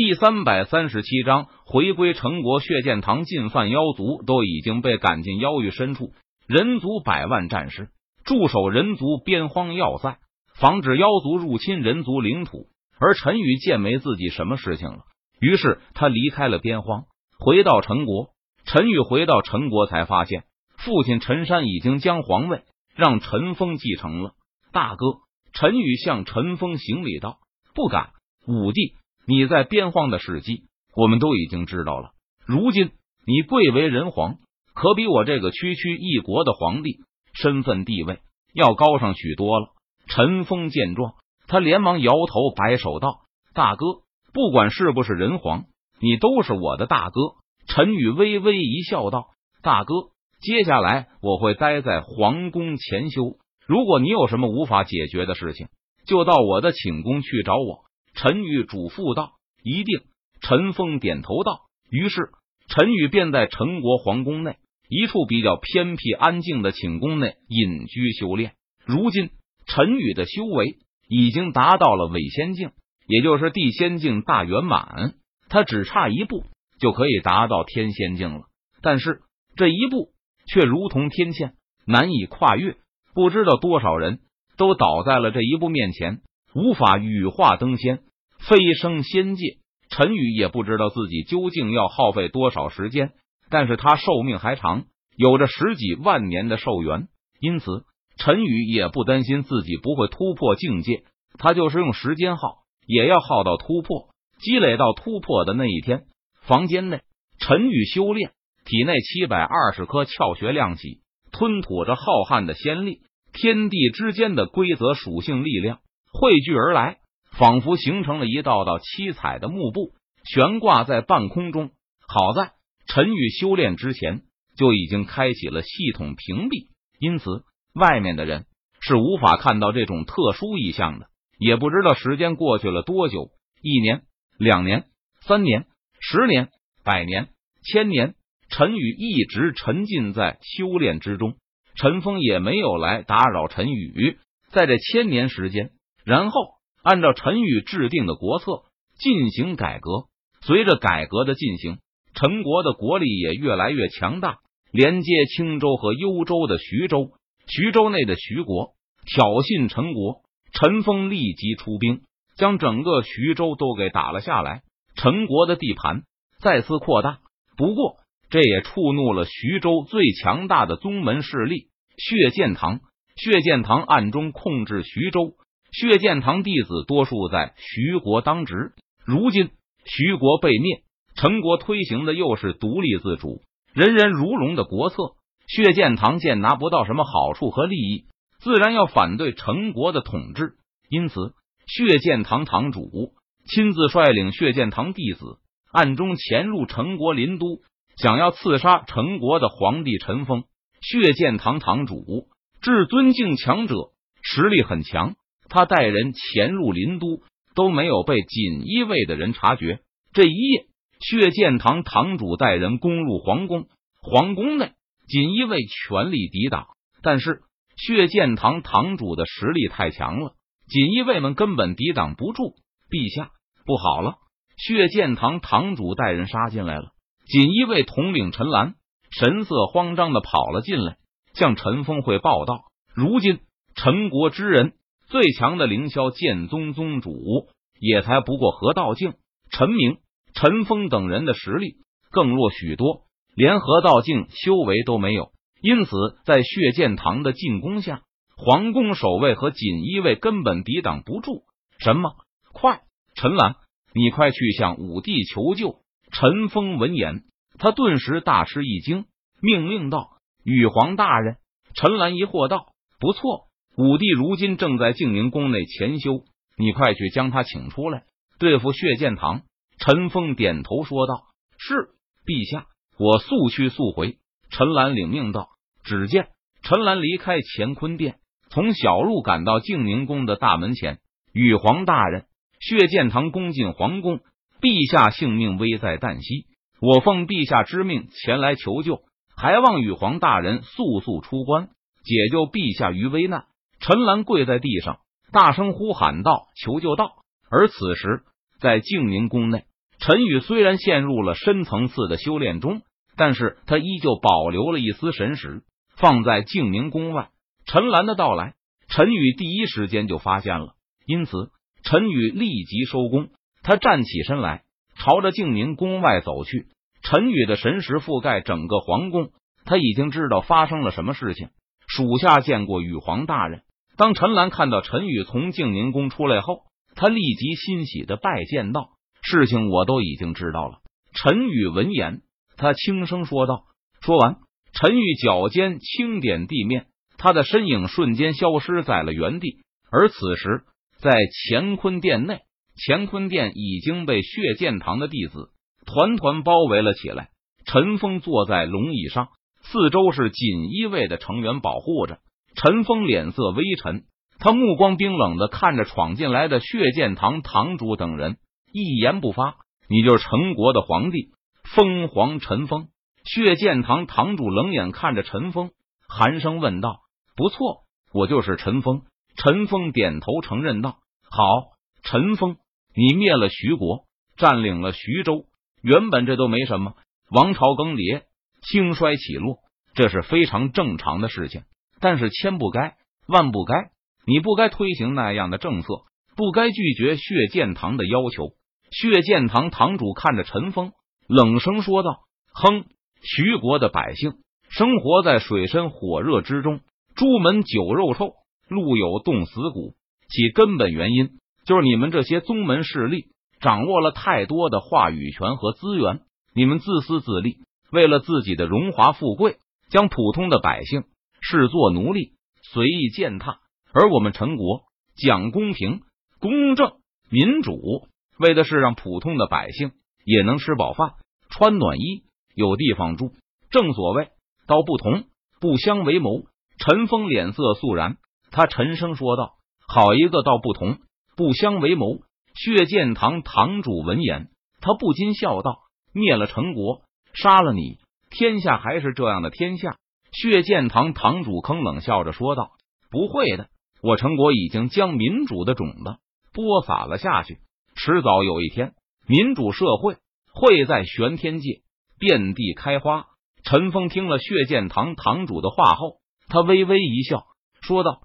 第三百三十七章回归陈国，血剑堂进犯妖族都已经被赶进妖域深处，人族百万战士驻守人族边荒要塞，防止妖族入侵人族领土。而陈宇见没自己什么事情了，于是他离开了边荒，回到陈国。陈宇回到陈国，才发现父亲陈山已经将皇位让陈峰继承了。大哥，陈宇向陈峰行礼道：“不敢，武帝。”你在边荒的事迹，我们都已经知道了。如今你贵为人皇，可比我这个区区一国的皇帝身份地位要高上许多了。陈峰见状，他连忙摇头摆手道：“大哥，不管是不是人皇，你都是我的大哥。”陈宇微微一笑道：“大哥，接下来我会待在皇宫潜修。如果你有什么无法解决的事情，就到我的寝宫去找我。”陈宇嘱咐道：“一定。”陈峰点头道。于是陈宇便在陈国皇宫内一处比较偏僻安静的寝宫内隐居修炼。如今陈宇的修为已经达到了伪仙境，也就是地仙境大圆满，他只差一步就可以达到天仙境了。但是这一步却如同天堑，难以跨越。不知道多少人都倒在了这一步面前，无法羽化登仙。飞升仙界，陈宇也不知道自己究竟要耗费多少时间，但是他寿命还长，有着十几万年的寿元，因此陈宇也不担心自己不会突破境界。他就是用时间耗，也要耗到突破，积累到突破的那一天。房间内，陈宇修炼，体内七百二十颗窍穴亮起，吞吐着浩瀚的仙力，天地之间的规则属性力量汇聚而来。仿佛形成了一道道七彩的幕布，悬挂在半空中。好在陈宇修炼之前就已经开启了系统屏蔽，因此外面的人是无法看到这种特殊意象的。也不知道时间过去了多久，一年、两年、三年、十年、百年、千年，陈宇一直沉浸在修炼之中。陈峰也没有来打扰陈宇，在这千年时间，然后。按照陈宇制定的国策进行改革，随着改革的进行，陈国的国力也越来越强大。连接青州和幽州的徐州，徐州内的徐国挑衅陈国，陈峰立即出兵，将整个徐州都给打了下来。陈国的地盘再次扩大，不过这也触怒了徐州最强大的宗门势力血剑堂。血剑堂暗中控制徐州。血剑堂弟子多数在徐国当职，如今徐国被灭，陈国推行的又是独立自主、人人如龙的国策。血剑堂见拿不到什么好处和利益，自然要反对陈国的统治。因此，血剑堂堂主亲自率领血剑堂弟子，暗中潜入陈国林都，想要刺杀陈国的皇帝陈封。血剑堂堂主至尊境强者，实力很强。他带人潜入林都，都没有被锦衣卫的人察觉。这一夜，血剑堂堂主带人攻入皇宫，皇宫内锦衣卫全力抵挡，但是血剑堂堂主的实力太强了，锦衣卫们根本抵挡不住。陛下，不好了！血剑堂堂主带人杀进来了。锦衣卫统领陈兰神色慌张的跑了进来，向陈峰会报道：如今陈国之人。最强的凌霄剑宗宗主也才不过河道境，陈明、陈峰等人的实力更弱许多，连河道境修为都没有。因此，在血剑堂的进攻下，皇宫守卫和锦衣卫根本抵挡不住。什么？快，陈兰，你快去向武帝求救！陈峰闻言，他顿时大吃一惊，命令道：“羽皇大人。”陈兰疑惑道：“不错。”武帝如今正在静宁宫内潜修，你快去将他请出来对付血剑堂。陈峰点头说道：“是，陛下，我速去速回。”陈兰领命道。只见陈兰离开乾坤殿，从小路赶到静宁宫的大门前。羽皇大人，血剑堂攻进皇宫，陛下性命危在旦夕，我奉陛下之命前来求救，还望羽皇大人速速出关，解救陛下于危难。陈兰跪在地上，大声呼喊道：“求救道！”而此时，在静宁宫内，陈宇虽然陷入了深层次的修炼中，但是他依旧保留了一丝神识，放在静宁宫外。陈兰的到来，陈宇第一时间就发现了，因此陈宇立即收工。他站起身来，朝着静宁宫外走去。陈宇的神识覆盖整个皇宫，他已经知道发生了什么事情。属下见过羽皇大人。当陈兰看到陈宇从静宁宫出来后，他立即欣喜的拜见道：“事情我都已经知道了。”陈宇闻言，他轻声说道。说完，陈宇脚尖轻点地面，他的身影瞬间消失在了原地。而此时，在乾坤殿内，乾坤殿已经被血剑堂的弟子团团包围了起来。陈峰坐在龙椅上。四周是锦衣卫的成员保护着，陈峰脸色微沉，他目光冰冷的看着闯进来的血剑堂堂主等人，一言不发。你就是陈国的皇帝，封皇陈峰。血剑堂堂主冷眼看着陈峰，寒声问道：“不错，我就是陈峰。”陈峰点头承认道：“好，陈峰，你灭了徐国，占领了徐州，原本这都没什么，王朝更迭。”兴衰起落，这是非常正常的事情。但是千不该万不该，你不该推行那样的政策，不该拒绝血剑堂的要求。血剑堂堂主看着陈峰，冷声说道：“哼，徐国的百姓生活在水深火热之中，朱门酒肉臭，路有冻死骨。其根本原因就是你们这些宗门势力掌握了太多的话语权和资源，你们自私自利。”为了自己的荣华富贵，将普通的百姓视作奴隶，随意践踏。而我们陈国讲公平、公正、民主，为的是让普通的百姓也能吃饱饭、穿暖衣、有地方住。正所谓道不同不相为谋。陈峰脸色肃然，他沉声说道：“好一个道不同不相为谋！”血剑堂堂主闻言，他不禁笑道：“灭了陈国。”杀了你，天下还是这样的天下。血剑堂堂主坑冷笑着说道：“不会的，我陈国已经将民主的种子播撒了下去，迟早有一天，民主社会会在玄天界遍地开花。”陈峰听了血剑堂堂主的话后，他微微一笑，说道：“